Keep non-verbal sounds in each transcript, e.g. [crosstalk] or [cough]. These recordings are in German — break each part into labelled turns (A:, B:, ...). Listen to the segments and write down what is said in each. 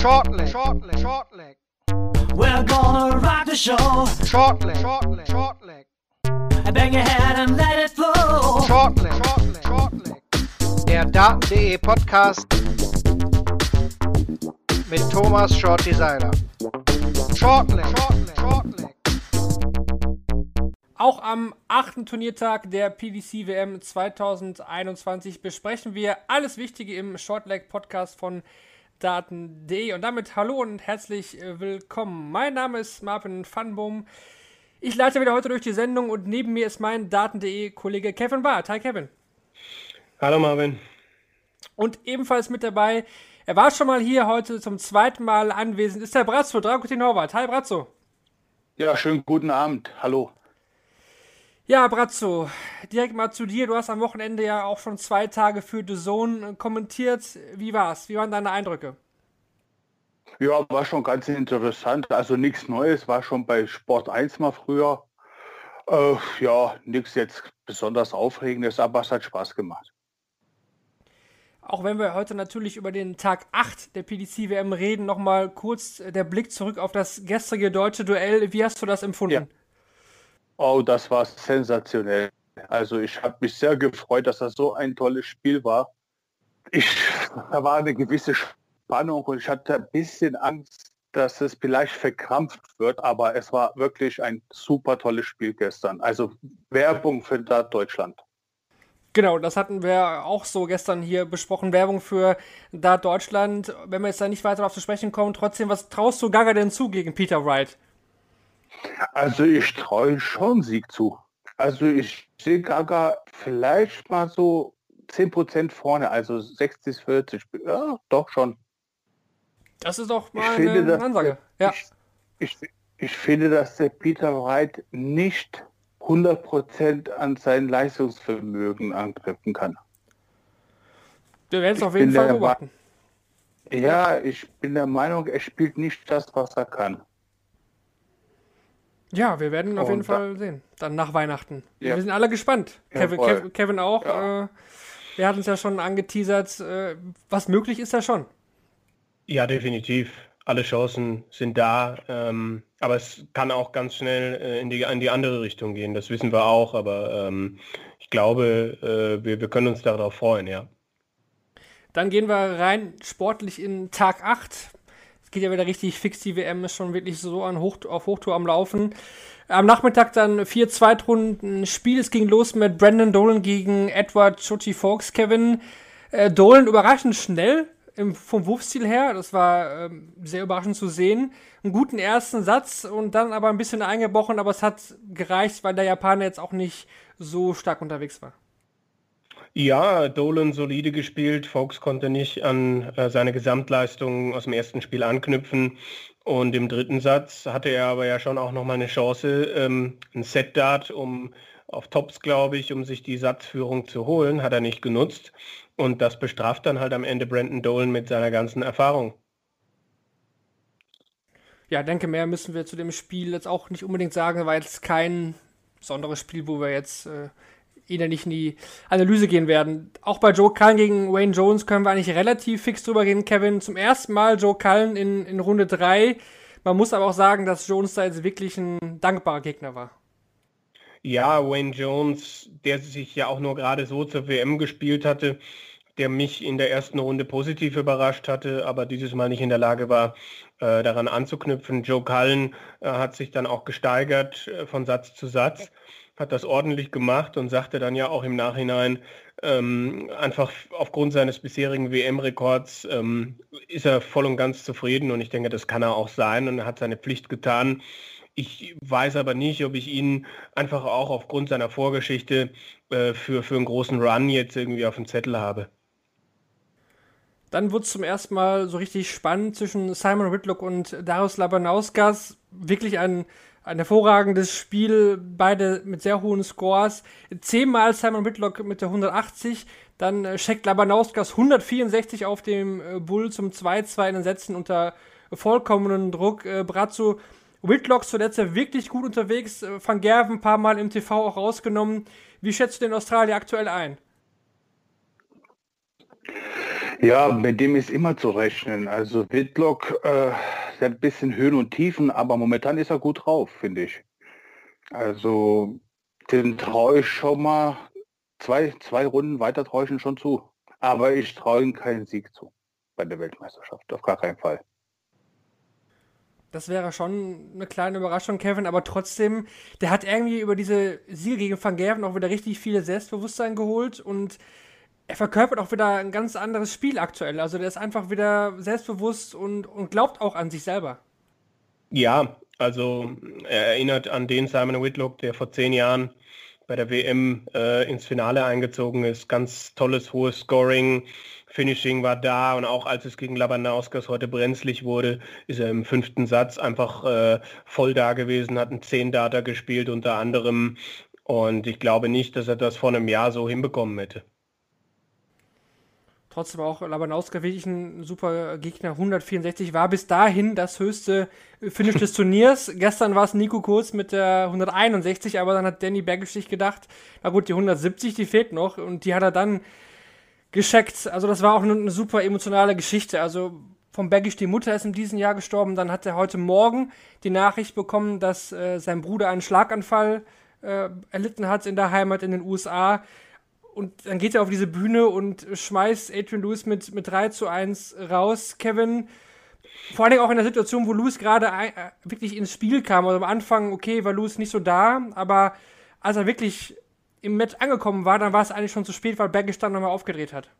A: Short leg, short leg, short leg.
B: We're gonna rock the show.
A: Short leg, short leg, short leg.
B: Bang your head and let it flow.
A: Short leg, short leg, short leg. Der Daten.de Podcast mit Thomas. Short leg, short leg, short leg.
C: Auch am achten Turniertag der PDC WM 2021 besprechen wir alles Wichtige im Shortleg Podcast von Daten.de und damit hallo und herzlich äh, willkommen. Mein Name ist Marvin Fanboom. Ich leite wieder heute durch die Sendung und neben mir ist mein Daten.de Kollege Kevin Barth. Hi Kevin.
D: Hallo Marvin.
C: Und ebenfalls mit dabei, er war schon mal hier heute zum zweiten Mal anwesend, ist der Brazzo, Dragutin Horvath. Hi Brazzo.
D: Ja, schönen guten Abend. Hallo.
C: Ja, Brazzo, direkt mal zu dir. Du hast am Wochenende ja auch schon zwei Tage für The Zone kommentiert. Wie war's? Wie waren deine Eindrücke?
D: Ja, war schon ganz interessant. Also nichts Neues, war schon bei Sport 1 mal früher. Äh, ja, nichts jetzt besonders Aufregendes, aber es hat Spaß gemacht.
C: Auch wenn wir heute natürlich über den Tag 8 der PDC WM reden, nochmal kurz der Blick zurück auf das gestrige deutsche Duell. Wie hast du das empfunden?
D: Ja. Oh, das war sensationell. Also ich habe mich sehr gefreut, dass das so ein tolles Spiel war. Ich, da war eine gewisse Spannung und ich hatte ein bisschen Angst, dass es vielleicht verkrampft wird, aber es war wirklich ein super tolles Spiel gestern. Also Werbung für Dart Deutschland.
C: Genau, das hatten wir auch so gestern hier besprochen. Werbung für Dart Deutschland. Wenn wir jetzt da nicht weiter darauf zu sprechen kommen, trotzdem, was traust du Gaga denn zu gegen Peter Wright?
D: Also ich traue schon Sieg zu. Also ich sehe Gaga vielleicht mal so 10% vorne, also 60, 40. Ja, doch schon.
C: Das ist doch mal ich eine finde, Ansage. Ja.
D: Ich, ich, ich finde, dass der Peter Wright nicht 100% an sein Leistungsvermögen anknüpfen kann.
C: Wir werden es auf jeden Fall beobachten.
D: Ja, ich bin der Meinung, er spielt nicht das, was er kann.
C: Ja, wir werden auf jeden Fall sehen. Dann nach Weihnachten. Ja. Wir sind alle gespannt. Kevin, Kevin, Kevin, auch. Ja. Äh, wir hatten es ja schon angeteasert. Äh, was möglich ist da schon.
E: Ja, definitiv. Alle Chancen sind da. Ähm, aber es kann auch ganz schnell äh, in, die, in die andere Richtung gehen. Das wissen wir auch. Aber ähm, ich glaube, äh, wir, wir können uns darauf freuen, ja.
C: Dann gehen wir rein sportlich in Tag 8 geht ja wieder richtig fix. Die WM ist schon wirklich so an Hoch auf Hochtour am Laufen. Am Nachmittag dann vier Zweitrunden Spiel. Es ging los mit Brandon Dolan gegen Edward Chochi Fox. Kevin äh, Dolan überraschend schnell im, vom Wurfstil her. Das war ähm, sehr überraschend zu sehen. Einen guten ersten Satz und dann aber ein bisschen eingebrochen, aber es hat gereicht, weil der Japaner jetzt auch nicht so stark unterwegs war.
E: Ja, Dolan solide gespielt. Fox konnte nicht an äh, seine Gesamtleistung aus dem ersten Spiel anknüpfen. Und im dritten Satz hatte er aber ja schon auch nochmal eine Chance, ähm, ein Set-Dart um auf Tops, glaube ich, um sich die Satzführung zu holen, hat er nicht genutzt. Und das bestraft dann halt am Ende Brandon Dolan mit seiner ganzen Erfahrung.
C: Ja, denke, mehr müssen wir zu dem Spiel jetzt auch nicht unbedingt sagen, weil es kein besonderes Spiel, wo wir jetzt äh, nicht in die Analyse gehen werden. Auch bei Joe Cullen gegen Wayne Jones können wir eigentlich relativ fix drüber reden, Kevin. Zum ersten Mal Joe Cullen in, in Runde 3. Man muss aber auch sagen, dass Jones da jetzt wirklich ein dankbarer Gegner war.
E: Ja, Wayne Jones, der sich ja auch nur gerade so zur WM gespielt hatte, der mich in der ersten Runde positiv überrascht hatte, aber dieses Mal nicht in der Lage war, äh, daran anzuknüpfen. Joe Cullen äh, hat sich dann auch gesteigert äh, von Satz zu Satz hat das ordentlich gemacht und sagte dann ja auch im Nachhinein, ähm, einfach aufgrund seines bisherigen WM-Rekords ähm, ist er voll und ganz zufrieden und ich denke, das kann er auch sein und er hat seine Pflicht getan. Ich weiß aber nicht, ob ich ihn einfach auch aufgrund seiner Vorgeschichte äh, für, für einen großen Run jetzt irgendwie auf dem Zettel habe.
C: Dann wurde es zum ersten Mal so richtig spannend zwischen Simon Whitlock und Darius Labanauskas. Wirklich ein ein hervorragendes Spiel, beide mit sehr hohen Scores. Zehnmal Simon Whitlock mit der 180, dann äh, Shaq Labanauskas 164 auf dem äh, Bull zum 2-2 in den Sätzen unter vollkommenen Druck. Äh, Brazzo Whitlock zuletzt ja wirklich gut unterwegs, äh, Van Gerven ein paar Mal im TV auch rausgenommen. Wie schätzt du den Australier aktuell ein?
D: Ja, mit dem ist immer zu rechnen. Also Whitlock, äh, ein bisschen Höhen und Tiefen, aber momentan ist er gut drauf, finde ich. Also den traue ich schon mal zwei, zwei Runden weiter traue ich ihn schon zu. Aber ich traue ihm keinen Sieg zu bei der Weltmeisterschaft, auf gar keinen Fall.
C: Das wäre schon eine kleine Überraschung, Kevin, aber trotzdem, der hat irgendwie über diese Siege gegen Van Gerven auch wieder richtig viel Selbstbewusstsein geholt und er verkörpert auch wieder ein ganz anderes Spiel aktuell. Also der ist einfach wieder selbstbewusst und, und glaubt auch an sich selber.
E: Ja, also er erinnert an den Simon Whitlock, der vor zehn Jahren bei der WM äh, ins Finale eingezogen ist. Ganz tolles, hohes Scoring. Finishing war da und auch als es gegen Labanauskas heute brenzlig wurde, ist er im fünften Satz einfach äh, voll da gewesen, hat einen 10 Data gespielt unter anderem und ich glaube nicht, dass er das vor einem Jahr so hinbekommen hätte.
C: Trotzdem auch Labanowska wirklich ein super Gegner. 164 war bis dahin das höchste Finish des [laughs] Turniers. Gestern war es Nico Kurz mit der 161, aber dann hat Danny Baggish sich gedacht, na gut, die 170, die fehlt noch und die hat er dann gescheckt. Also das war auch eine, eine super emotionale Geschichte. Also vom Baggish, die Mutter ist in diesem Jahr gestorben. Dann hat er heute Morgen die Nachricht bekommen, dass äh, sein Bruder einen Schlaganfall äh, erlitten hat in der Heimat in den USA und dann geht er auf diese Bühne und schmeißt Adrian Lewis mit, mit 3 zu 1 raus. Kevin, vor allem auch in der Situation, wo Lewis gerade äh, wirklich ins Spiel kam. Also am Anfang, okay, war Lewis nicht so da, aber als er wirklich im Match angekommen war, dann war es eigentlich schon zu spät, weil Baggish dann nochmal aufgedreht hat.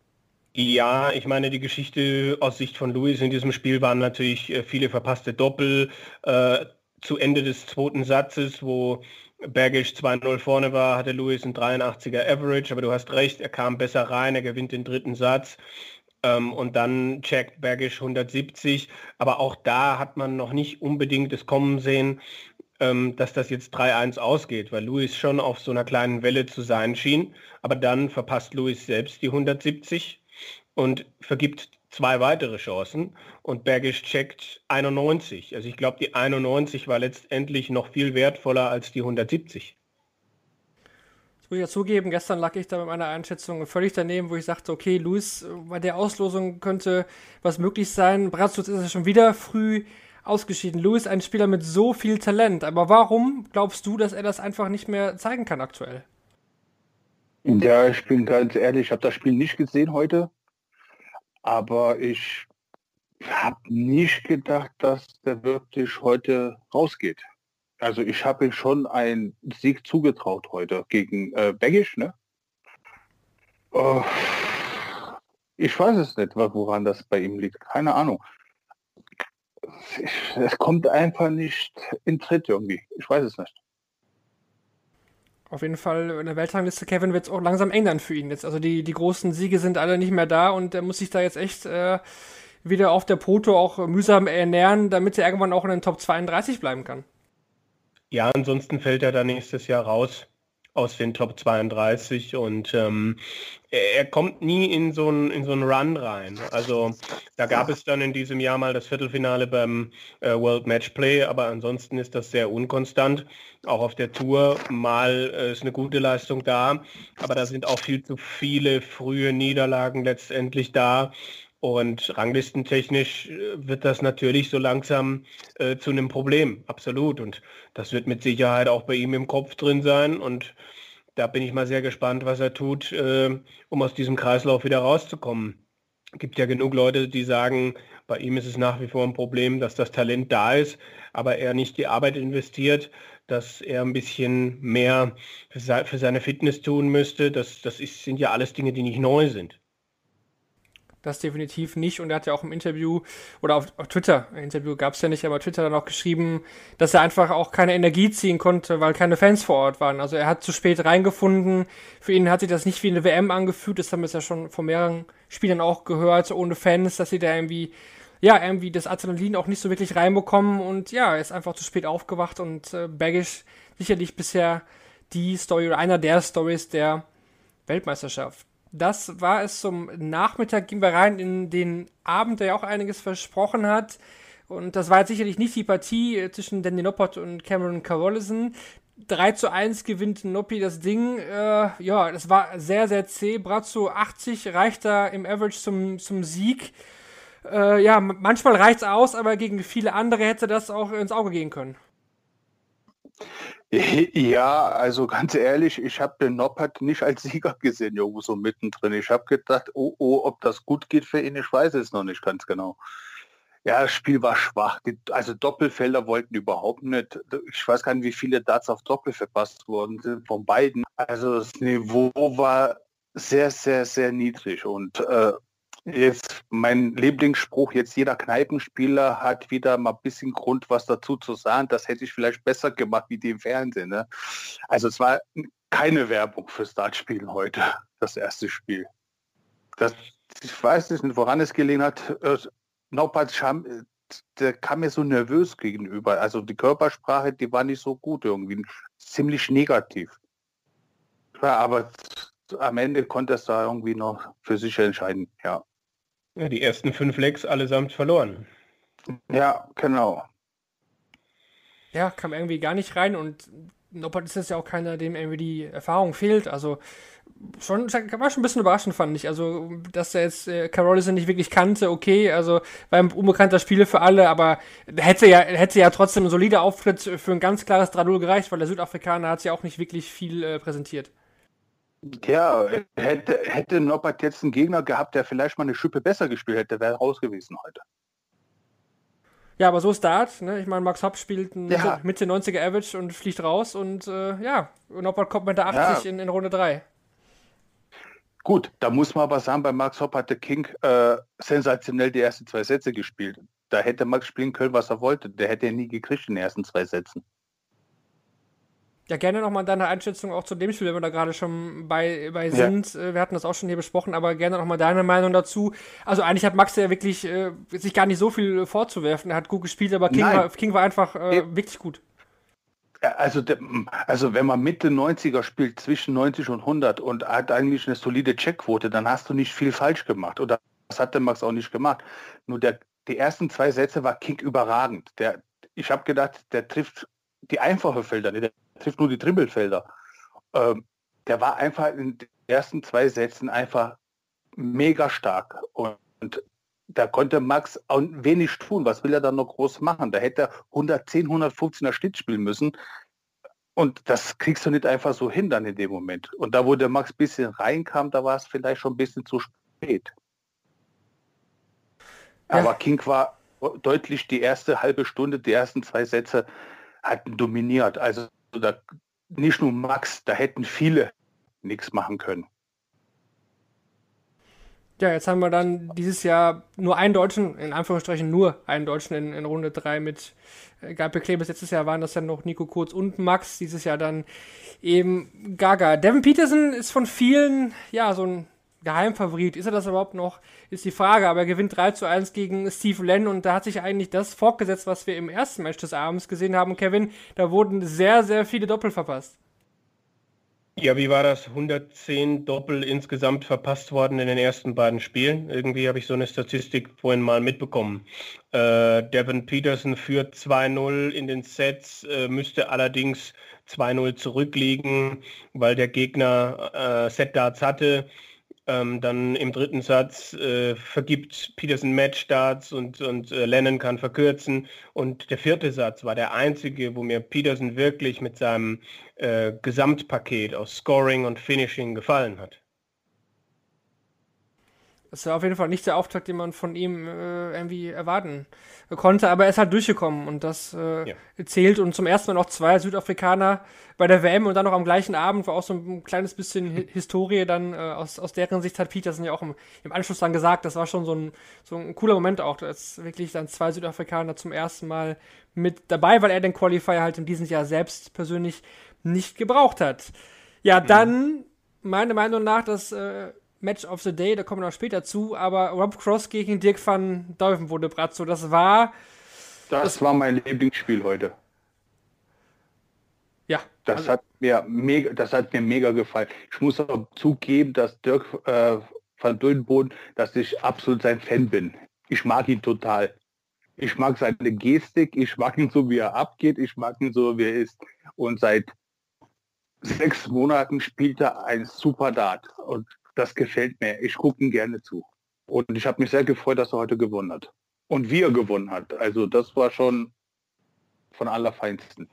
E: Ja, ich meine, die Geschichte aus Sicht von Lewis in diesem Spiel waren natürlich äh, viele verpasste Doppel. Äh, zu Ende des zweiten Satzes, wo Bergisch 2-0 vorne war, hatte Lewis ein 83er Average, aber du hast recht, er kam besser rein, er gewinnt den dritten Satz. Ähm, und dann checkt Bergisch 170, aber auch da hat man noch nicht unbedingt das Kommen sehen, ähm, dass das jetzt 3-1 ausgeht, weil Lewis schon auf so einer kleinen Welle zu sein schien, aber dann verpasst Lewis selbst die 170 und vergibt zwei weitere Chancen und Bergisch checkt 91. Also ich glaube, die 91 war letztendlich noch viel wertvoller als die 170.
C: Das muss ich ja zugeben, gestern lag ich da mit meiner Einschätzung völlig daneben, wo ich sagte, okay, Luis, bei der Auslosung könnte was möglich sein. Bratschutz ist ja schon wieder früh ausgeschieden. Luis, ein Spieler mit so viel Talent, aber warum glaubst du, dass er das einfach nicht mehr zeigen kann aktuell?
D: Ja, ich bin ganz ehrlich, ich habe das Spiel nicht gesehen heute. Aber ich habe nicht gedacht, dass der wirklich heute rausgeht. Also ich habe ihm schon einen Sieg zugetraut heute gegen äh, Beggisch, ne? Oh, ich weiß es nicht, woran das bei ihm liegt. Keine Ahnung. Es kommt einfach nicht in Tritt irgendwie. Ich weiß es nicht.
C: Auf jeden Fall in der Weltrangliste, Kevin, wird es auch langsam dann für ihn jetzt. Also die, die großen Siege sind alle nicht mehr da und er muss sich da jetzt echt äh, wieder auf der Poto auch mühsam ernähren, damit er irgendwann auch in den Top 32 bleiben kann.
E: Ja, ansonsten fällt er dann nächstes Jahr raus aus den Top 32 und ähm, er, kommt nie in so einen so Run rein. Also da gab es dann in diesem Jahr mal das Viertelfinale beim äh, World Match Play, aber ansonsten ist das sehr unkonstant. Auch auf der Tour mal äh, ist eine gute Leistung da, aber da sind auch viel zu viele frühe Niederlagen letztendlich da. Und ranglistentechnisch äh, wird das natürlich so langsam äh, zu einem Problem, absolut. Und das wird mit Sicherheit auch bei ihm im Kopf drin sein. Und da bin ich mal sehr gespannt, was er tut, äh, um aus diesem Kreislauf wieder rauszukommen. Es gibt ja genug Leute, die sagen, bei ihm ist es nach wie vor ein Problem, dass das Talent da ist, aber er nicht die Arbeit investiert, dass er ein bisschen mehr für seine Fitness tun müsste. Das, das ist, sind ja alles Dinge, die nicht neu sind.
C: Das definitiv nicht. Und er hat ja auch im Interview oder auf, auf Twitter, ein Interview gab es ja nicht, aber Twitter dann auch geschrieben, dass er einfach auch keine Energie ziehen konnte, weil keine Fans vor Ort waren. Also er hat zu spät reingefunden. Für ihn hat sich das nicht wie eine WM angefühlt. Das haben wir ja schon von mehreren Spielern auch gehört, ohne Fans, dass sie da irgendwie, ja, irgendwie das Adrenalin auch nicht so wirklich reinbekommen. Und ja, er ist einfach zu spät aufgewacht und äh, Baggish sicherlich bisher die Story oder einer der Stories der Weltmeisterschaft. Das war es zum Nachmittag. Gehen wir rein in den Abend, der ja auch einiges versprochen hat. Und das war jetzt sicherlich nicht die Partie äh, zwischen Danny Noppert und Cameron Carrollison. 3 zu 1 gewinnt Noppi das Ding. Äh, ja, das war sehr, sehr zäh. Brazzo 80 reicht da im Average zum, zum Sieg. Äh, ja, manchmal reicht's aus, aber gegen viele andere hätte das auch ins Auge gehen können.
D: Ja, also ganz ehrlich, ich habe den Noppert nicht als Sieger gesehen, irgendwo so mittendrin. Ich habe gedacht, oh, oh, ob das gut geht für ihn, ich weiß es noch nicht ganz genau. Ja, das Spiel war schwach. also Doppelfelder wollten überhaupt nicht. Ich weiß gar nicht, wie viele Darts auf Doppel verpasst worden sind von beiden. Also das Niveau war sehr, sehr, sehr niedrig. Und äh, jetzt mein Lieblingsspruch, jetzt jeder Kneipenspieler hat wieder mal ein bisschen Grund, was dazu zu sagen. Das hätte ich vielleicht besser gemacht wie die im Fernsehen. Ne? Also es war keine Werbung fürs Dartspielen heute, das erste Spiel. Das, ich weiß nicht, woran es gelegen hat. Norbert der kam mir so nervös gegenüber. Also die Körpersprache, die war nicht so gut irgendwie, ziemlich negativ. Ja, aber am Ende konnte es da irgendwie noch für sich entscheiden, ja.
E: Ja, die ersten fünf Lecks allesamt verloren.
D: Ja, genau.
C: Ja, kam irgendwie gar nicht rein und Norbert ist jetzt ja auch keiner, dem irgendwie die Erfahrung fehlt. Also schon, war schon ein bisschen überraschend, fand ich. Also, dass er jetzt äh, Carolison nicht wirklich kannte, okay, also war ein unbekannter Spieler für alle, aber hätte ja, hätte ja trotzdem ein solider Auftritt für ein ganz klares 3 gereicht, weil der Südafrikaner hat ja auch nicht wirklich viel äh, präsentiert.
D: Ja, hätte, hätte Norbert jetzt einen Gegner gehabt, der vielleicht mal eine Schippe besser gespielt hätte, wäre raus gewesen heute.
C: Ja, aber so ist Dart. Ne? Ich meine, Max Hopp spielt ein ja. Mitte 90er Average und fliegt raus und äh, ja, Norbert kommt mit der 80 ja. in, in Runde 3.
D: Gut, da muss man aber sagen, bei Max Hopp hatte King äh, sensationell die ersten zwei Sätze gespielt. Da hätte Max spielen können, was er wollte. Der hätte er nie gekriegt in den ersten zwei Sätzen.
C: Ja, gerne nochmal deine Einschätzung auch zu dem Spiel, wenn wir da gerade schon bei, bei sind. Ja. Äh, wir hatten das auch schon hier besprochen, aber gerne nochmal deine Meinung dazu. Also eigentlich hat Max ja wirklich äh, sich gar nicht so viel vorzuwerfen. Er hat gut gespielt, aber King, war, King war einfach äh, wirklich gut.
D: Also, also wenn man Mitte 90er spielt, zwischen 90 und 100 und hat eigentlich eine solide Checkquote, dann hast du nicht viel falsch gemacht. Oder das hat der Max auch nicht gemacht. Nur der, die ersten zwei Sätze war King überragend. Der, ich habe gedacht, der trifft die einfachen Felder, der trifft nur die Trimbelfelder. Ähm, der war einfach in den ersten zwei Sätzen einfach mega stark. Und, und da konnte Max auch wenig tun. Was will er dann noch groß machen? Da hätte er 110, 115er Schnitt spielen müssen. Und das kriegst du nicht einfach so hin dann in dem Moment. Und da, wo der Max ein bisschen reinkam, da war es vielleicht schon ein bisschen zu spät. Ja. Aber King war deutlich die erste halbe Stunde, die ersten zwei Sätze hatten dominiert. Also da, nicht nur Max, da hätten viele nichts machen können.
C: Ja, jetzt haben wir dann dieses Jahr nur einen Deutschen, in Anführungsstrichen nur einen Deutschen in, in Runde 3 mit äh, Gabriel Klebes. Letztes Jahr waren das dann noch Nico Kurz und Max, dieses Jahr dann eben Gaga. Devin Peterson ist von vielen, ja, so ein Geheimfavorit. Ist er das überhaupt noch? Ist die Frage. Aber er gewinnt 3 zu 1 gegen Steve Len und da hat sich eigentlich das fortgesetzt, was wir im ersten Match des Abends gesehen haben. Kevin, da wurden sehr, sehr viele Doppel verpasst.
E: Ja, wie war das? 110 Doppel insgesamt verpasst worden in den ersten beiden Spielen. Irgendwie habe ich so eine Statistik vorhin mal mitbekommen. Äh, Devin Peterson führt 2-0 in den Sets, äh, müsste allerdings 2-0 zurückliegen, weil der Gegner äh, Set-Darts hatte. Ähm, dann im dritten Satz äh, vergibt Peterson Matchstarts und, und äh, Lennon kann verkürzen. Und der vierte Satz war der einzige, wo mir Peterson wirklich mit seinem äh, Gesamtpaket aus Scoring und Finishing gefallen hat.
C: Das war auf jeden Fall nicht der Auftrag, den man von ihm äh, irgendwie erwarten konnte, aber er ist halt durchgekommen und das äh, ja. zählt und zum ersten Mal noch zwei Südafrikaner bei der WM und dann noch am gleichen Abend war auch so ein kleines bisschen Historie dann äh, aus, aus deren Sicht hat Peterson ja auch im, im Anschluss dann gesagt, das war schon so ein, so ein cooler Moment auch, dass wirklich dann zwei Südafrikaner zum ersten Mal mit dabei, weil er den Qualifier halt in diesem Jahr selbst persönlich nicht gebraucht hat. Ja, mhm. dann meiner Meinung nach das äh, Match of the Day, da kommen wir noch später zu, aber Rob Cross gegen Dirk van Duivenbode Brazzo, das war.
D: Das, das war mein Lieblingsspiel heute.
C: Ja.
D: Das also, hat mir mega, das hat mir mega gefallen. Ich muss auch zugeben, dass Dirk äh, van Duivenbode, dass ich absolut sein Fan bin. Ich mag ihn total. Ich mag seine Gestik, ich mag ihn so, wie er abgeht, ich mag ihn so, wie er ist. Und seit sechs Monaten spielt er ein super Dart und das gefällt mir. Ich gucke ihm gerne zu. Und ich habe mich sehr gefreut, dass er heute gewonnen hat. Und wie er gewonnen hat. Also das war schon von allerfeinsten.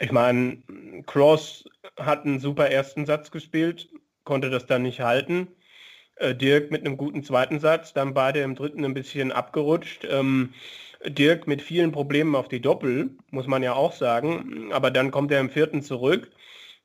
E: Ich meine, Cross hat einen super ersten Satz gespielt, konnte das dann nicht halten. Äh, Dirk mit einem guten zweiten Satz, dann beide im dritten ein bisschen abgerutscht. Ähm, Dirk mit vielen Problemen auf die Doppel, muss man ja auch sagen. Aber dann kommt er im vierten zurück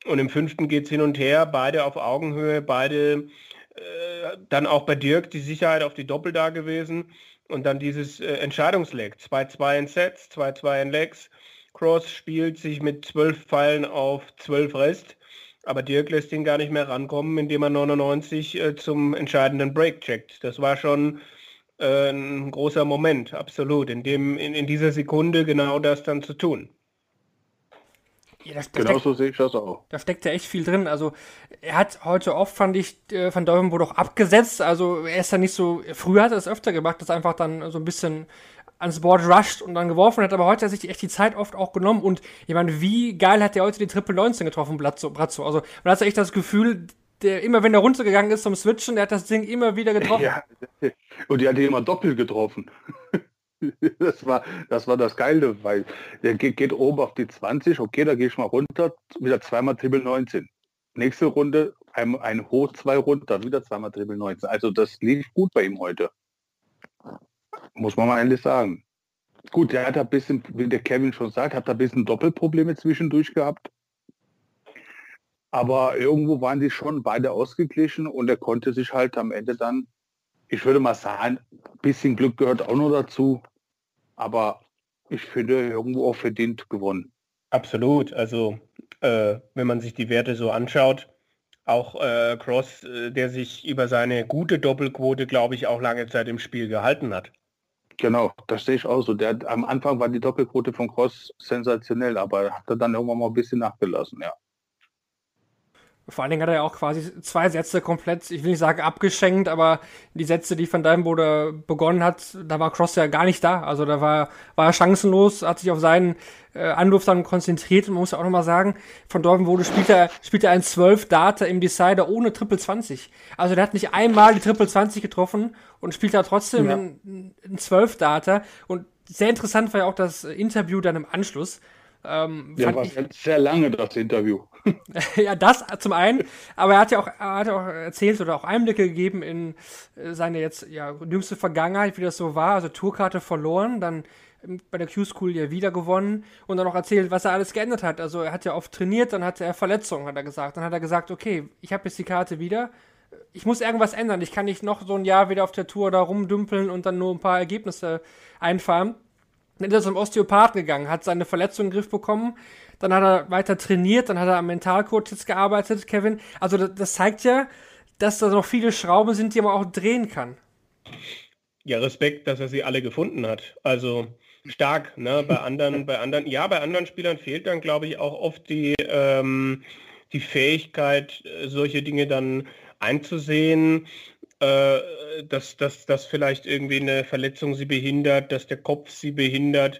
E: und im fünften geht es hin und her, beide auf Augenhöhe, beide äh, dann auch bei Dirk die Sicherheit auf die Doppel da gewesen. Und dann dieses äh, Entscheidungsleck, 2-2 in Sets, 2-2 in Legs. Cross spielt sich mit zwölf Pfeilen auf zwölf Rest. Aber Dirk lässt ihn gar nicht mehr rankommen, indem er 99 äh, zum entscheidenden Break checkt. Das war schon äh, ein großer Moment, absolut, in, dem, in, in dieser Sekunde genau das dann zu tun.
C: Ja, das,
D: das genau steckt, so sehe ich das auch.
C: Da steckt ja echt viel drin. Also er hat heute oft, fand ich, äh, Van Deuvenbode auch abgesetzt. Also er ist ja nicht so, früher hat er es öfter gemacht, dass er einfach dann so ein bisschen ans Board rusht und dann geworfen hat, aber heute hat er sich echt die Zeit oft auch genommen und ich meine, wie geil hat der heute die Triple 19 getroffen, Brazzo, Brazzo. Also man hat echt das Gefühl, der, immer wenn er runtergegangen ist zum Switchen, der hat das Ding immer wieder getroffen. Ja,
D: und die hat ihn immer doppelt getroffen. [laughs] [laughs] Das war, das war das Geile, weil der geht, geht oben auf die 20, okay, da gehe ich mal runter, wieder zweimal Triple 19. Nächste Runde, ein, ein Hoch, zwei runter, wieder zweimal Triple 19. Also das lief gut bei ihm heute. Muss man mal ehrlich sagen. Gut, der hat ein bisschen, wie der Kevin schon sagt, hat ein bisschen Doppelprobleme zwischendurch gehabt. Aber irgendwo waren die schon beide ausgeglichen und er konnte sich halt am Ende dann, ich würde mal sagen, ein bisschen Glück gehört auch noch dazu. Aber ich finde irgendwo auch verdient gewonnen.
E: Absolut. Also äh, wenn man sich die Werte so anschaut, auch äh, Cross, äh, der sich über seine gute Doppelquote, glaube ich, auch lange Zeit im Spiel gehalten hat.
D: Genau, das sehe ich auch so. Der, am Anfang war die Doppelquote von Cross sensationell, aber hat er dann irgendwann mal ein bisschen nachgelassen, ja.
C: Vor allen Dingen hat er ja auch quasi zwei Sätze komplett, ich will nicht sagen abgeschenkt, aber die Sätze, die Van Dijvenbode begonnen hat, da war Cross ja gar nicht da. Also da war, war er chancenlos, hat sich auf seinen äh, Anruf dann konzentriert und man muss ja auch nochmal sagen, Van Dijvenbode spielt er, spielt er ein 12 Data im Decider ohne Triple 20. Also der hat nicht einmal die Triple 20 getroffen und spielt da trotzdem ja. ein, ein 12 Data und sehr interessant war ja auch das Interview dann im Anschluss,
D: ähm, ja, war ich, sehr lange das Interview. [laughs]
C: ja, das zum einen, aber er hat ja auch, er hat ja auch erzählt oder auch Einblicke gegeben in äh, seine jetzt ja jüngste Vergangenheit, wie das so war. Also Tourkarte verloren, dann bei der Q-School ja wieder gewonnen und dann auch erzählt, was er alles geändert hat. Also er hat ja oft trainiert, dann hatte er Verletzungen, hat er gesagt. Dann hat er gesagt, okay, ich habe jetzt die Karte wieder. Ich muss irgendwas ändern. Ich kann nicht noch so ein Jahr wieder auf der Tour da rumdümpeln und dann nur ein paar Ergebnisse einfahren. Dann ist er zum Osteopathen gegangen, hat seine Verletzung in den Griff bekommen, dann hat er weiter trainiert, dann hat er am Mentalcoach jetzt gearbeitet, Kevin. Also das, das zeigt ja, dass da noch viele Schrauben sind, die man auch drehen kann.
E: Ja, Respekt, dass er sie alle gefunden hat. Also stark, ne? Bei anderen, bei anderen, ja, bei anderen Spielern fehlt dann, glaube ich, auch oft die, ähm, die Fähigkeit, solche Dinge dann einzusehen äh, dass, dass, dass vielleicht irgendwie eine Verletzung sie behindert, dass der Kopf sie behindert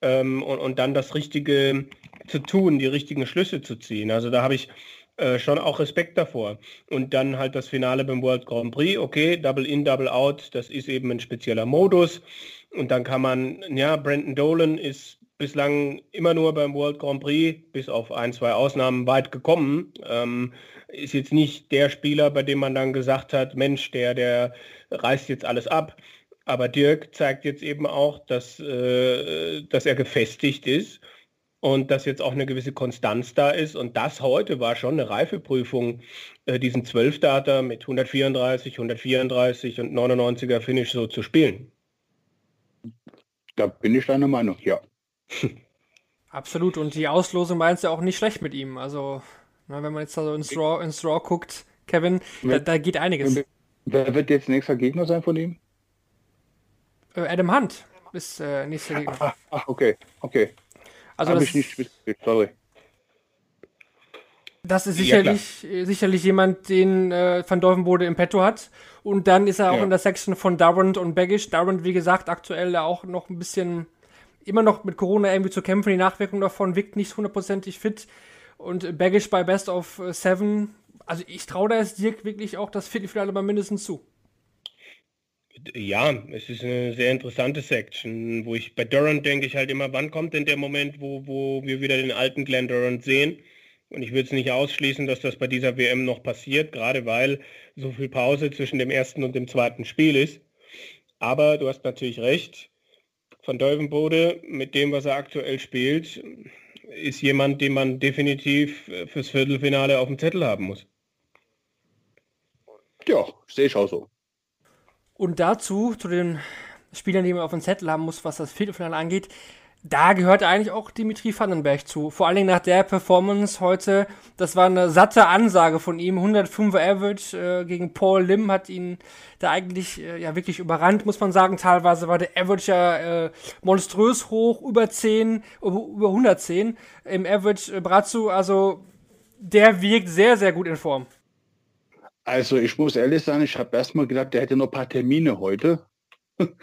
E: ähm, und, und dann das Richtige zu tun, die richtigen Schlüsse zu ziehen. Also da habe ich äh, schon auch Respekt davor. Und dann halt das Finale beim World Grand Prix, okay, Double In, Double Out, das ist eben ein spezieller Modus. Und dann kann man, ja, Brandon Dolan ist bislang immer nur beim World Grand Prix, bis auf ein, zwei Ausnahmen, weit gekommen. Ähm, ist jetzt nicht der Spieler, bei dem man dann gesagt hat, Mensch, der, der reißt jetzt alles ab. Aber Dirk zeigt jetzt eben auch, dass, äh, dass er gefestigt ist und dass jetzt auch eine gewisse Konstanz da ist. Und das heute war schon eine Reifeprüfung, äh, diesen 12-Data mit 134, 134 und 99er Finish so zu spielen.
D: Da bin ich deiner Meinung, ja.
C: Absolut. Und die Auslosung meinst du auch nicht schlecht mit ihm. Also na, wenn man jetzt da so ins Draw, ins Draw guckt, Kevin, da, da, geht einiges.
D: Wer wird jetzt nächster Gegner sein von ihm?
C: Äh, Adam Hunt ist äh, nächster Gegner.
D: Ach, ach, okay, okay.
C: Also Hab das, ich nicht mitgekriegt, sorry. Das ist sicherlich, ja, sicherlich jemand, den äh, Van Dolvenbode im Petto hat. Und dann ist er auch ja. in der Section von Darrent und Baggish. Darrent, wie gesagt, aktuell auch noch ein bisschen, immer noch mit Corona irgendwie zu kämpfen. Die Nachwirkung davon wirkt nicht hundertprozentig fit. und Baggish bei Best of Seven. Also ich traue da jetzt Dirk wirklich auch das Viertelfinale mal mindestens zu.
E: Ja, es ist eine sehr interessante Section, wo ich bei Durant denke ich halt immer, wann kommt denn der Moment, wo, wo wir wieder den alten Glenn Durant sehen? Und ich würde es nicht ausschließen, dass das bei dieser WM noch passiert, gerade weil so viel Pause zwischen dem ersten und dem zweiten Spiel ist. Aber du hast natürlich recht, von Deuvenbode mit dem, was er aktuell spielt, ist jemand, den man definitiv fürs Viertelfinale auf dem Zettel haben muss.
D: Ja, sehe ich auch so.
C: Und dazu, zu den Spielern, die man auf dem Zettel haben muss, was das Viertelfinale angeht, da gehört eigentlich auch Dimitri Vandenberg zu. Vor allen Dingen nach der Performance heute. Das war eine satte Ansage von ihm. 105 Average äh, gegen Paul Lim hat ihn da eigentlich äh, ja wirklich überrannt, muss man sagen. Teilweise war der Average ja äh, monströs hoch, über 10, über 110 im Average. Äh, Brazzo, also der wirkt sehr, sehr gut in Form.
D: Also ich muss ehrlich sagen, ich habe erstmal gedacht, der hätte noch ein paar Termine heute. [laughs]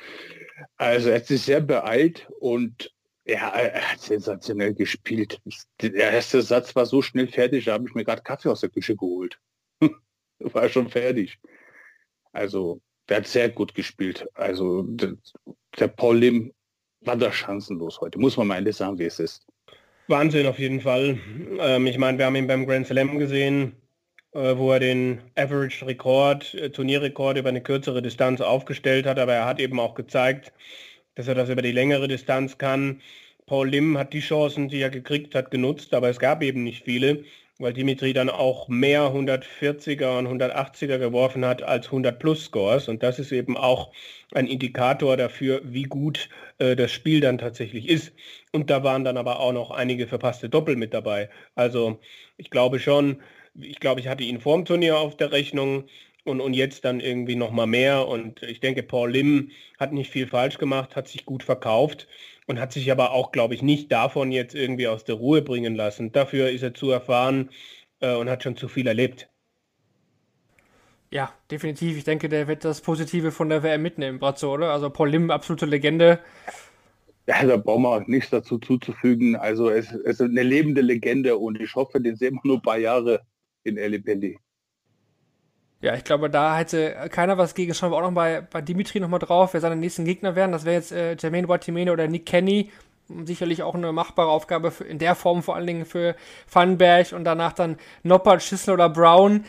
D: Also er hat sich sehr beeilt und ja, er hat sensationell gespielt. Der erste Satz war so schnell fertig, da habe ich mir gerade Kaffee aus der Küche geholt. [laughs] war schon fertig. Also, der hat sehr gut gespielt. Also, der, der Paul Lim war da chancenlos heute. Muss man mal ehrlich sagen, wie es ist.
E: Wahnsinn auf jeden Fall. Ähm, ich meine, wir haben ihn beim Grand Slam gesehen, äh, wo er den Average-Rekord, äh, Turnierrekord über eine kürzere Distanz aufgestellt hat, aber er hat eben auch gezeigt, dass er das über die längere Distanz kann. Paul Lim hat die Chancen, die er gekriegt hat, genutzt, aber es gab eben nicht viele, weil Dimitri dann auch mehr 140er und 180er geworfen hat als 100 Plus Scores und das ist eben auch ein Indikator dafür, wie gut äh, das Spiel dann tatsächlich ist. Und da waren dann aber auch noch einige verpasste Doppel mit dabei. Also ich glaube schon, ich glaube, ich hatte ihn vorm Turnier auf der Rechnung und, und jetzt dann irgendwie noch mal mehr. Und ich denke, Paul Lim hat nicht viel falsch gemacht, hat sich gut verkauft und hat sich aber auch, glaube ich, nicht davon jetzt irgendwie aus der Ruhe bringen lassen. Dafür ist er zu erfahren äh, und hat schon zu viel erlebt.
C: Ja, definitiv. Ich denke, der wird das Positive von der WM mitnehmen, Bratzo, oder? Also Paul Lim, absolute Legende.
D: Ja, da brauchen wir nichts dazu zuzufügen. Also es, es ist eine lebende Legende und ich hoffe, den sehen wir nur ein paar Jahre in Ellipelli.
C: Ja, ich glaube, da hätte keiner was gegen. Schauen wir auch noch bei, bei Dimitri nochmal drauf, wer seine nächsten Gegner wären. Das wäre jetzt äh, Jermaine Watimene oder Nick Kenny. Sicherlich auch eine machbare Aufgabe für, in der Form vor allen Dingen für Vandenberg und danach dann Noppert, Schissel oder Brown.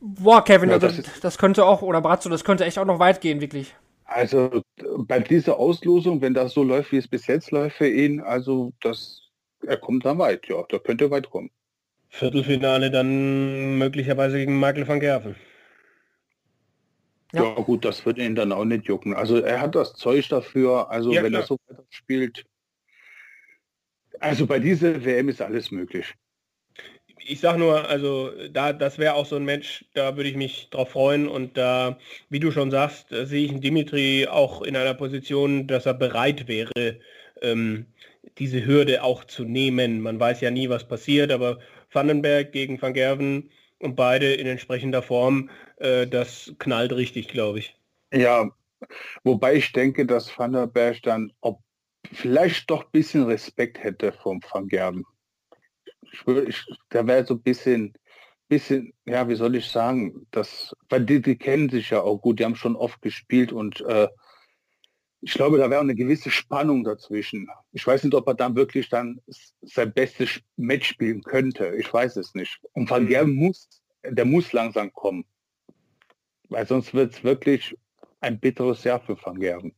C: Boah, Kevin, ja, also das, das, könnte auch, oder Brazzo, das könnte echt auch noch weit gehen, wirklich.
D: Also bei dieser Auslosung, wenn das so läuft, wie es bis jetzt läuft für ihn, also das, er kommt da weit, ja, da könnte weit kommen.
E: Viertelfinale dann möglicherweise gegen Michael van Gerven.
D: Ja. ja. gut, das wird ihn dann auch nicht jucken. Also er hat das Zeug dafür, also ja, wenn klar. er so weiter spielt. Also bei dieser WM ist alles möglich.
E: Ich sag nur, also da, das wäre auch so ein Match, da würde ich mich drauf freuen und da, wie du schon sagst, sehe ich einen Dimitri auch in einer Position, dass er bereit wäre, ähm, diese Hürde auch zu nehmen. Man weiß ja nie, was passiert, aber Vandenberg gegen Van Gerven und beide in entsprechender Form, äh, das knallt richtig, glaube ich.
D: Ja, wobei ich denke, dass Van der Berg dann ob vielleicht doch ein bisschen Respekt hätte vom Van Gerben. Ich, ich, da wäre so ein bisschen, bisschen, ja, wie soll ich sagen, das, weil die, die kennen sich ja auch gut, die haben schon oft gespielt und äh, ich glaube, da wäre eine gewisse Spannung dazwischen. Ich weiß nicht, ob er dann wirklich dann sein bestes Match spielen könnte. Ich weiß es nicht. Und Van mhm. Gerben muss, der muss langsam kommen. Weil sonst wird es wirklich ein bitteres Jahr für Van Gerben.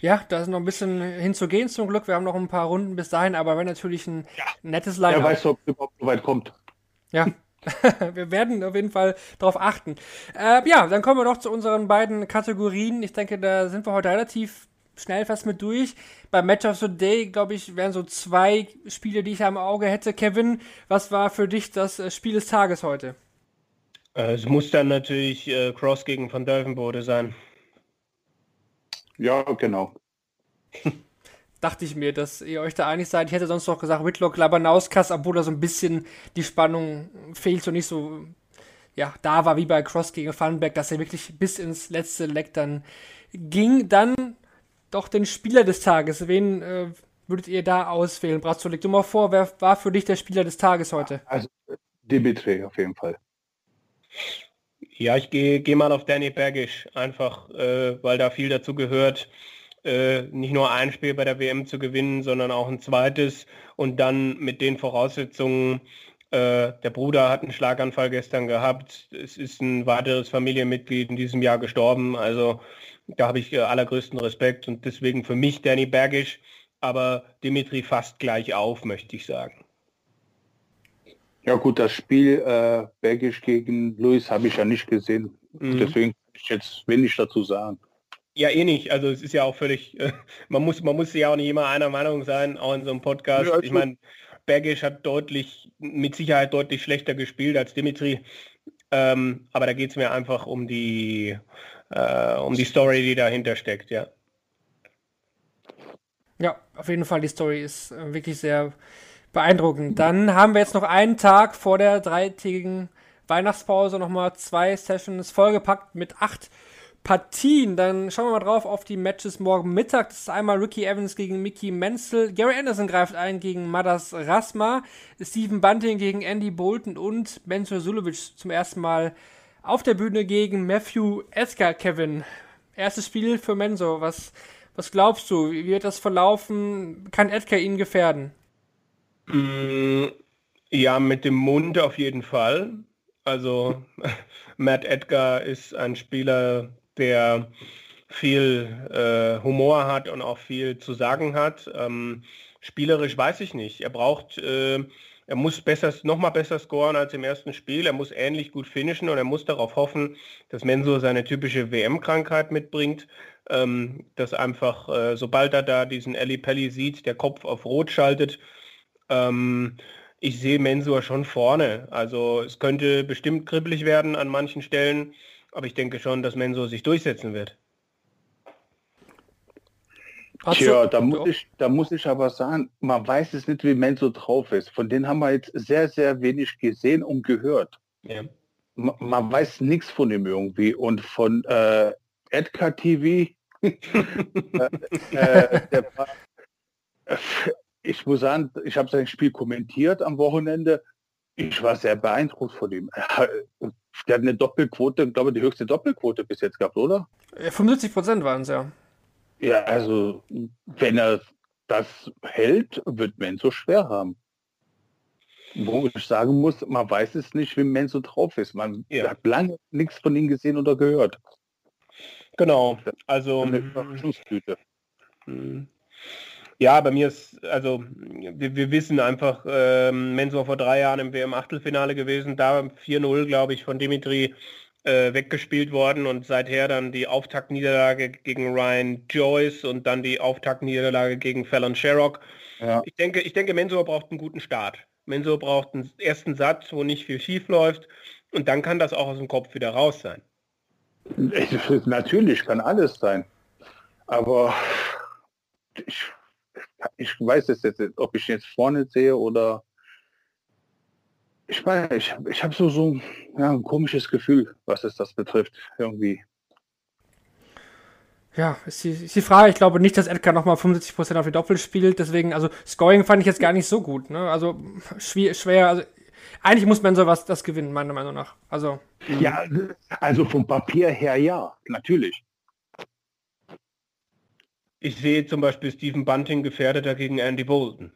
C: Ja, da ist noch ein bisschen hinzugehen zum Glück. Wir haben noch ein paar Runden bis dahin, aber wenn natürlich ein ja. nettes Line. Wer
D: weiß, ob es überhaupt so weit kommt.
C: Ja, [laughs] wir werden auf jeden Fall darauf achten. Äh, ja, dann kommen wir noch zu unseren beiden Kategorien. Ich denke, da sind wir heute relativ schnell fast mit durch. Beim Match of the Day, glaube ich, wären so zwei Spiele, die ich am Auge hätte. Kevin, was war für dich das äh, Spiel des Tages heute?
E: Äh, es muss dann natürlich äh, Cross gegen Van Delvenbode sein.
D: Ja, genau. [laughs]
C: dachte ich mir, dass ihr euch da einig seid. Ich hätte sonst noch gesagt Whitlock, Labanauskas, obwohl da so ein bisschen die Spannung fehlt und nicht so ja, da war wie bei Cross gegen Funback, dass er wirklich bis ins letzte Leck dann ging. Dann doch den Spieler des Tages. Wen äh, würdet ihr da auswählen? Bratzo, leg du mal vor, wer war für dich der Spieler des Tages heute?
D: Also Dimitri auf jeden Fall.
E: Ja, ich gehe geh mal auf Danny Bergisch, einfach äh, weil da viel dazu gehört, äh, nicht nur ein Spiel bei der WM zu gewinnen, sondern auch ein zweites und dann mit den Voraussetzungen, äh, der Bruder hat einen Schlaganfall gestern gehabt, es ist ein weiteres Familienmitglied in diesem Jahr gestorben, also da habe ich äh, allergrößten Respekt und deswegen für mich Danny Bergisch, aber Dimitri fast gleich auf, möchte ich sagen.
D: Ja gut, das Spiel äh, Bergisch gegen Luis habe ich ja nicht gesehen. Mhm. Deswegen kann ich jetzt wenig dazu sagen.
E: Ja, eh nicht. Also es ist ja auch völlig, äh, [laughs] man muss, man muss ja auch nicht immer einer Meinung sein, auch in so einem Podcast. Ja, ich meine, Bergisch hat deutlich, mit Sicherheit deutlich schlechter gespielt als Dimitri. Ähm, aber da geht es mir einfach um die, äh, um die Story, die dahinter steckt, ja.
C: Ja, auf jeden Fall, die Story ist äh, wirklich sehr beeindruckend. Dann haben wir jetzt noch einen Tag vor der dreitägigen Weihnachtspause nochmal zwei Sessions vollgepackt mit acht Partien. Dann schauen wir mal drauf auf die Matches morgen Mittag. Das ist einmal Ricky Evans gegen Mickey Menzel. Gary Anderson greift ein gegen Madas Rasma. Stephen Bunting gegen Andy Bolton und Menzo Sulovic zum ersten Mal auf der Bühne gegen Matthew Edgar, Kevin. Erstes Spiel für Menzo. Was, was glaubst du? Wie wird das verlaufen? Kann Edgar ihn gefährden?
E: Mm, ja, mit dem Mund auf jeden Fall. Also [laughs] Matt Edgar ist ein Spieler, der viel äh, Humor hat und auch viel zu sagen hat. Ähm, spielerisch weiß ich nicht. Er braucht, äh, er muss besser, noch mal besser scoren als im ersten Spiel. Er muss ähnlich gut finishen und er muss darauf hoffen, dass Menso seine typische WM-Krankheit mitbringt. Ähm, dass einfach, äh, sobald er da diesen Ellie Pelli sieht, der Kopf auf Rot schaltet. Ähm, ich sehe Mensur schon vorne. Also es könnte bestimmt kribbelig werden an manchen Stellen. Aber ich denke schon, dass Menso sich durchsetzen wird.
D: Tja, da muss, ich, da muss ich aber sagen, man weiß es nicht, wie Menso drauf ist. Von denen haben wir jetzt sehr, sehr wenig gesehen und gehört. Ja. Man, man weiß nichts von ihm irgendwie. Und von äh, Edgar TV, [laughs] äh, äh, war, äh, ich muss sagen, ich habe sein Spiel kommentiert am Wochenende. Ich war sehr beeindruckt von ihm. Der hat eine Doppelquote, ich glaube die höchste Doppelquote bis jetzt gehabt, oder?
C: 75 Prozent waren es ja.
D: Ja, also wenn er das hält, wird Menzo schwer haben. Wo ich sagen muss, man weiß es nicht, wie Menzo drauf ist. Man ja. hat lange nichts von ihm gesehen oder gehört.
E: Genau, also eine Überraschungstüte. Ja, bei mir ist, also wir, wir wissen einfach, äh, Mensur vor drei Jahren im WM-Achtelfinale gewesen, da 4-0, glaube ich, von Dimitri äh, weggespielt worden und seither dann die Auftaktniederlage gegen Ryan Joyce und dann die Auftaktniederlage gegen Fallon Sherrock. Ja. Ich denke, ich denke, Mensur braucht einen guten Start. Mensur braucht einen ersten Satz, wo nicht viel schief läuft und dann kann das auch aus dem Kopf wieder raus sein.
D: Natürlich kann alles sein. Aber ich ich weiß es jetzt, ob ich jetzt vorne sehe oder ich weiß, ich, ich habe so, so ja, ein komisches Gefühl, was es das betrifft, irgendwie.
C: Ja, ist die, ist die Frage. Ich glaube nicht, dass Edgar nochmal 75% auf die Doppel spielt. Deswegen, also Scoring fand ich jetzt gar nicht so gut. Ne? Also schwer, schwer. Also eigentlich muss man sowas das gewinnen, meiner Meinung nach. Also.
D: Ja, also vom Papier her ja, natürlich.
E: Ich sehe zum Beispiel Stephen Bunting gefährdeter gegen Andy Bolton.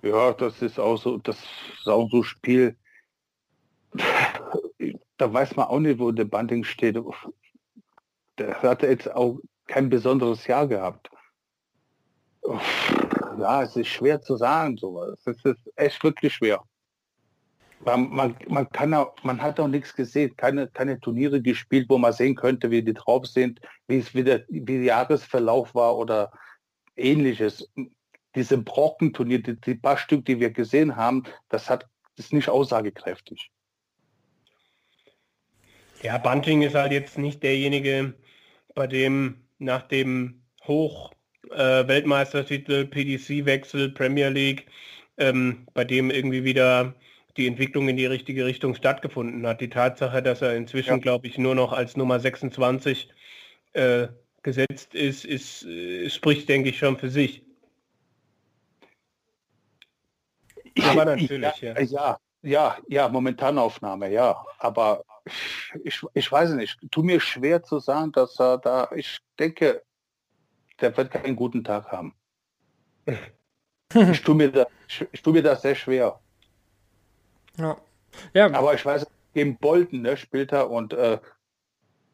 D: Ja, das ist auch so, das ist auch so Spiel. Da weiß man auch nicht, wo der Bunting steht. Der hatte jetzt auch kein besonderes Jahr gehabt. Ja, es ist schwer zu sagen, sowas. Es ist echt wirklich schwer. Man, man, man, kann auch, man hat auch nichts gesehen, keine, keine Turniere gespielt, wo man sehen könnte, wie die drauf sind, wie es wieder, wie der Jahresverlauf war oder ähnliches. Diese Brockenturnier, die, die paar Stück, die wir gesehen haben, das hat ist nicht aussagekräftig.
E: Ja, Bunting ist halt jetzt nicht derjenige, bei dem nach dem Hoch äh, Weltmeistertitel, PDC-Wechsel, Premier League, ähm, bei dem irgendwie wieder die Entwicklung in die richtige Richtung stattgefunden hat. Die Tatsache, dass er inzwischen, ja. glaube ich, nur noch als Nummer 26 äh, gesetzt ist, ist, äh, spricht, denke ich, schon für sich.
D: Aber natürlich, ja. Ja, ja, ja, ja Momentanaufnahme, ja. Aber ich, ich weiß nicht, tu mir schwer zu sagen, dass er da, ich denke, der wird keinen guten Tag haben. [laughs] Ich tue mir das, ich, ich tue mir das sehr schwer. Ja. ja. Aber ich weiß, gegen Bolton ne, spielt er und äh,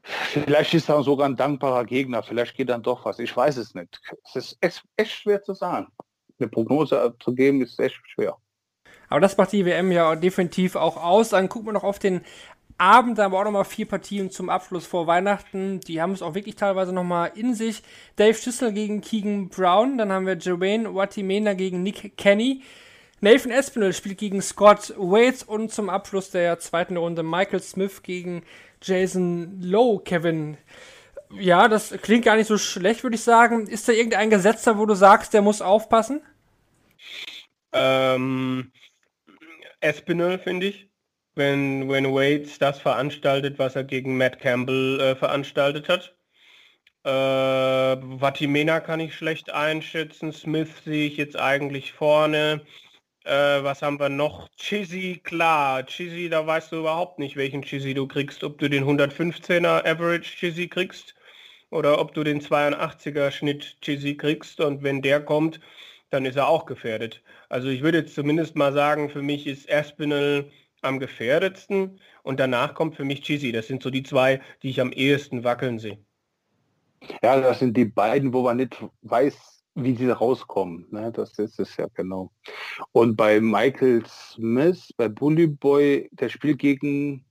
D: vielleicht ist er sogar ein dankbarer Gegner, vielleicht geht dann doch was. Ich weiß es nicht. Es ist echt, echt schwer zu sagen. Eine Prognose zu geben ist echt schwer.
C: Aber das macht die WM ja definitiv auch aus. Dann gucken wir noch auf den Abend, da haben wir auch nochmal vier Partien zum Abschluss vor Weihnachten. Die haben es auch wirklich teilweise nochmal in sich. Dave Schüssel gegen Keegan Brown, dann haben wir Jermaine Watimena gegen Nick Kenny. Nathan Espinel spielt gegen Scott Waits und zum Abschluss der zweiten Runde Michael Smith gegen Jason Lowe. Kevin, ja, das klingt gar nicht so schlecht, würde ich sagen. Ist da irgendein Gesetzer, wo du sagst, der muss aufpassen?
E: Ähm, Espinel, finde ich. Wenn, wenn Waits das veranstaltet, was er gegen Matt Campbell äh, veranstaltet hat. Äh, Vatimena kann ich schlecht einschätzen. Smith sehe ich jetzt eigentlich vorne. Äh, was haben wir noch? Chizzy, klar. Chizzy, da weißt du überhaupt nicht, welchen Chizzy du kriegst. Ob du den 115er Average Chizzy kriegst oder ob du den 82er Schnitt Chizzy kriegst. Und wenn der kommt, dann ist er auch gefährdet. Also ich würde jetzt zumindest mal sagen, für mich ist Aspinall am gefährdetsten und danach kommt für mich Chizzy. Das sind so die zwei, die ich am ehesten wackeln sehe.
D: Ja, das sind die beiden, wo man nicht weiß, wie sie rauskommen. Ne? Das ist es ja genau. Und bei Michael Smith, bei Bully Boy, der spielt gegen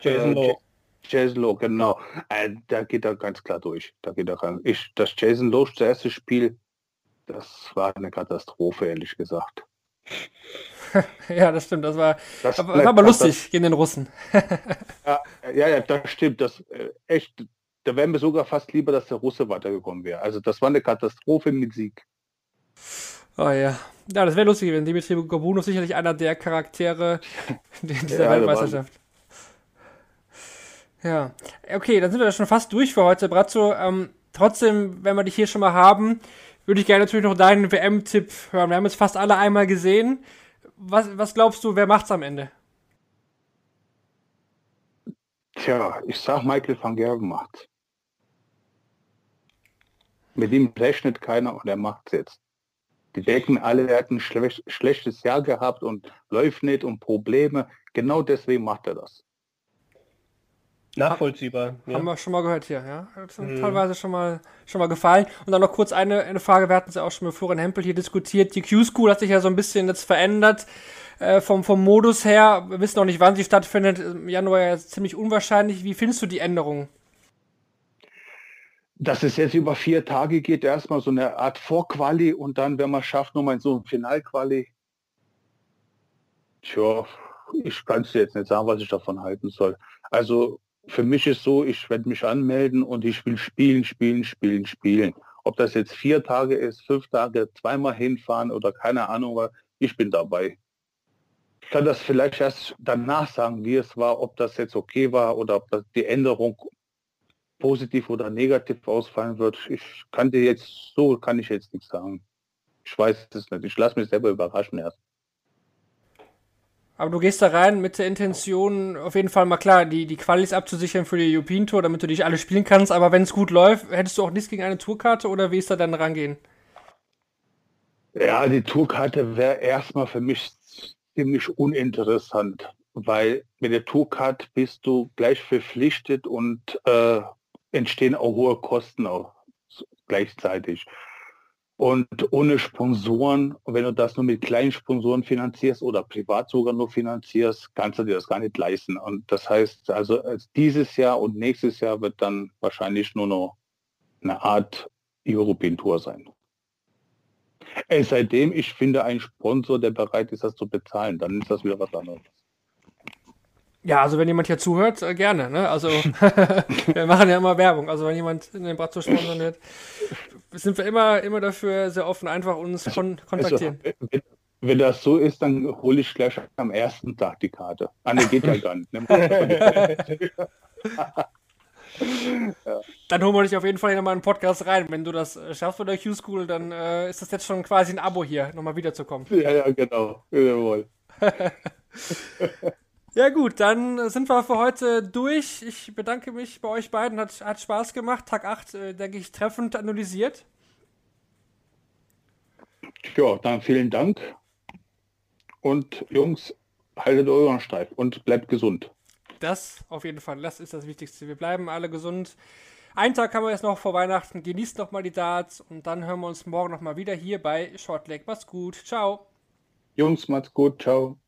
D: Jason äh, Lowe. Jason Lowe, genau. Äh, da geht er ganz klar durch. Da geht er ran. Ich, das Jason Lowe, das erste Spiel, das war eine Katastrophe, ehrlich gesagt. [laughs]
C: ja, das stimmt. Das war, das war, war aber lustig das, gegen den Russen. [laughs]
D: ja, ja, ja, das stimmt. Das äh, echt. Da wären wir sogar fast lieber, dass der Russe weitergekommen wäre. Also das war eine Katastrophe mit Sieg.
C: Oh ja. Ja, das wäre lustig gewesen. Dimitri Gobunov sicherlich einer der Charaktere [laughs] in dieser ja, Weltmeisterschaft. Ja, okay, dann sind wir schon fast durch für heute, Brazzo. Ähm, trotzdem, wenn wir dich hier schon mal haben, würde ich gerne natürlich noch deinen WM-Tipp hören. Wir haben jetzt fast alle einmal gesehen. Was, was glaubst du, wer macht's am Ende?
D: Tja, ich sag Michael van Gerven macht. Mit ihm rechnet keiner und er macht es jetzt. Die denken alle, er hat ein schlechtes Jahr gehabt und läuft nicht und Probleme. Genau deswegen macht er das.
E: Nachvollziehbar.
C: Ja. Haben wir schon mal gehört hier, ja. Mhm. teilweise schon mal, schon mal gefallen. Und dann noch kurz eine, eine Frage, wir hatten es ja auch schon mit Florian Hempel hier diskutiert. Die Q-School hat sich ja so ein bisschen jetzt verändert äh, vom, vom Modus her. Wir wissen noch nicht, wann sie stattfindet. Im Januar ja ziemlich unwahrscheinlich. Wie findest du die Änderungen?
D: Dass es jetzt über vier Tage geht, erstmal so eine Art Vorquali und dann, wenn man schafft, nochmal in so ein Finalquali. Tja, ich kann es jetzt nicht sagen, was ich davon halten soll. Also für mich ist so, ich werde mich anmelden und ich will spielen, spielen, spielen, spielen. Ob das jetzt vier Tage ist, fünf Tage, zweimal hinfahren oder keine Ahnung, ich bin dabei. Ich kann das vielleicht erst danach sagen, wie es war, ob das jetzt okay war oder ob das die Änderung positiv oder negativ ausfallen wird. Ich kann dir jetzt, so kann ich jetzt nichts sagen. Ich weiß es nicht. Ich lasse mich selber überraschen erst.
C: Aber du gehst da rein mit der Intention, auf jeden Fall mal klar, die, die Qualis abzusichern für die European Tour, damit du dich alle spielen kannst. Aber wenn es gut läuft, hättest du auch nichts gegen eine Tourkarte oder wie ist da dann rangehen?
D: Ja, die Tourkarte wäre erstmal für mich ziemlich uninteressant, weil mit der Tourkarte bist du gleich verpflichtet und äh, entstehen auch hohe Kosten auch gleichzeitig. Und ohne Sponsoren, wenn du das nur mit kleinen Sponsoren finanzierst oder privat sogar nur finanzierst, kannst du dir das gar nicht leisten. Und das heißt, also dieses Jahr und nächstes Jahr wird dann wahrscheinlich nur noch eine Art European Tour sein. Es seitdem ich finde einen Sponsor, der bereit ist, das zu bezahlen, dann ist das wieder was anderes.
C: Ja, also wenn jemand hier zuhört, äh, gerne. Ne? Also [laughs] wir machen ja immer Werbung. Also wenn jemand in den Bratzo sponsern wird, sind wir immer, immer dafür sehr offen, einfach uns kon kontaktieren. Also,
D: wenn, wenn, das so ist, dann hole ich gleich am ersten Tag die Karte. Ah, ne, geht ja gar nicht. Ne? [laughs]
C: Dann holen wir dich auf jeden Fall nochmal in den Podcast rein. Wenn du das äh, schaffst bei der Q-School, dann äh, ist das jetzt schon quasi ein Abo hier, nochmal wiederzukommen.
D: Ja, ja, genau. Jawohl. [laughs]
C: Ja gut, dann sind wir für heute durch. Ich bedanke mich bei euch beiden. Hat, hat Spaß gemacht. Tag 8, äh, denke ich, treffend analysiert.
D: Ja, dann vielen Dank. Und Jungs, haltet euren steif und bleibt gesund.
C: Das auf jeden Fall, das ist das Wichtigste. Wir bleiben alle gesund. Einen Tag haben wir jetzt noch vor Weihnachten. Genießt noch mal die Darts und dann hören wir uns morgen noch mal wieder hier bei Shortleg. Macht's gut. Ciao.
D: Jungs, macht's gut. Ciao.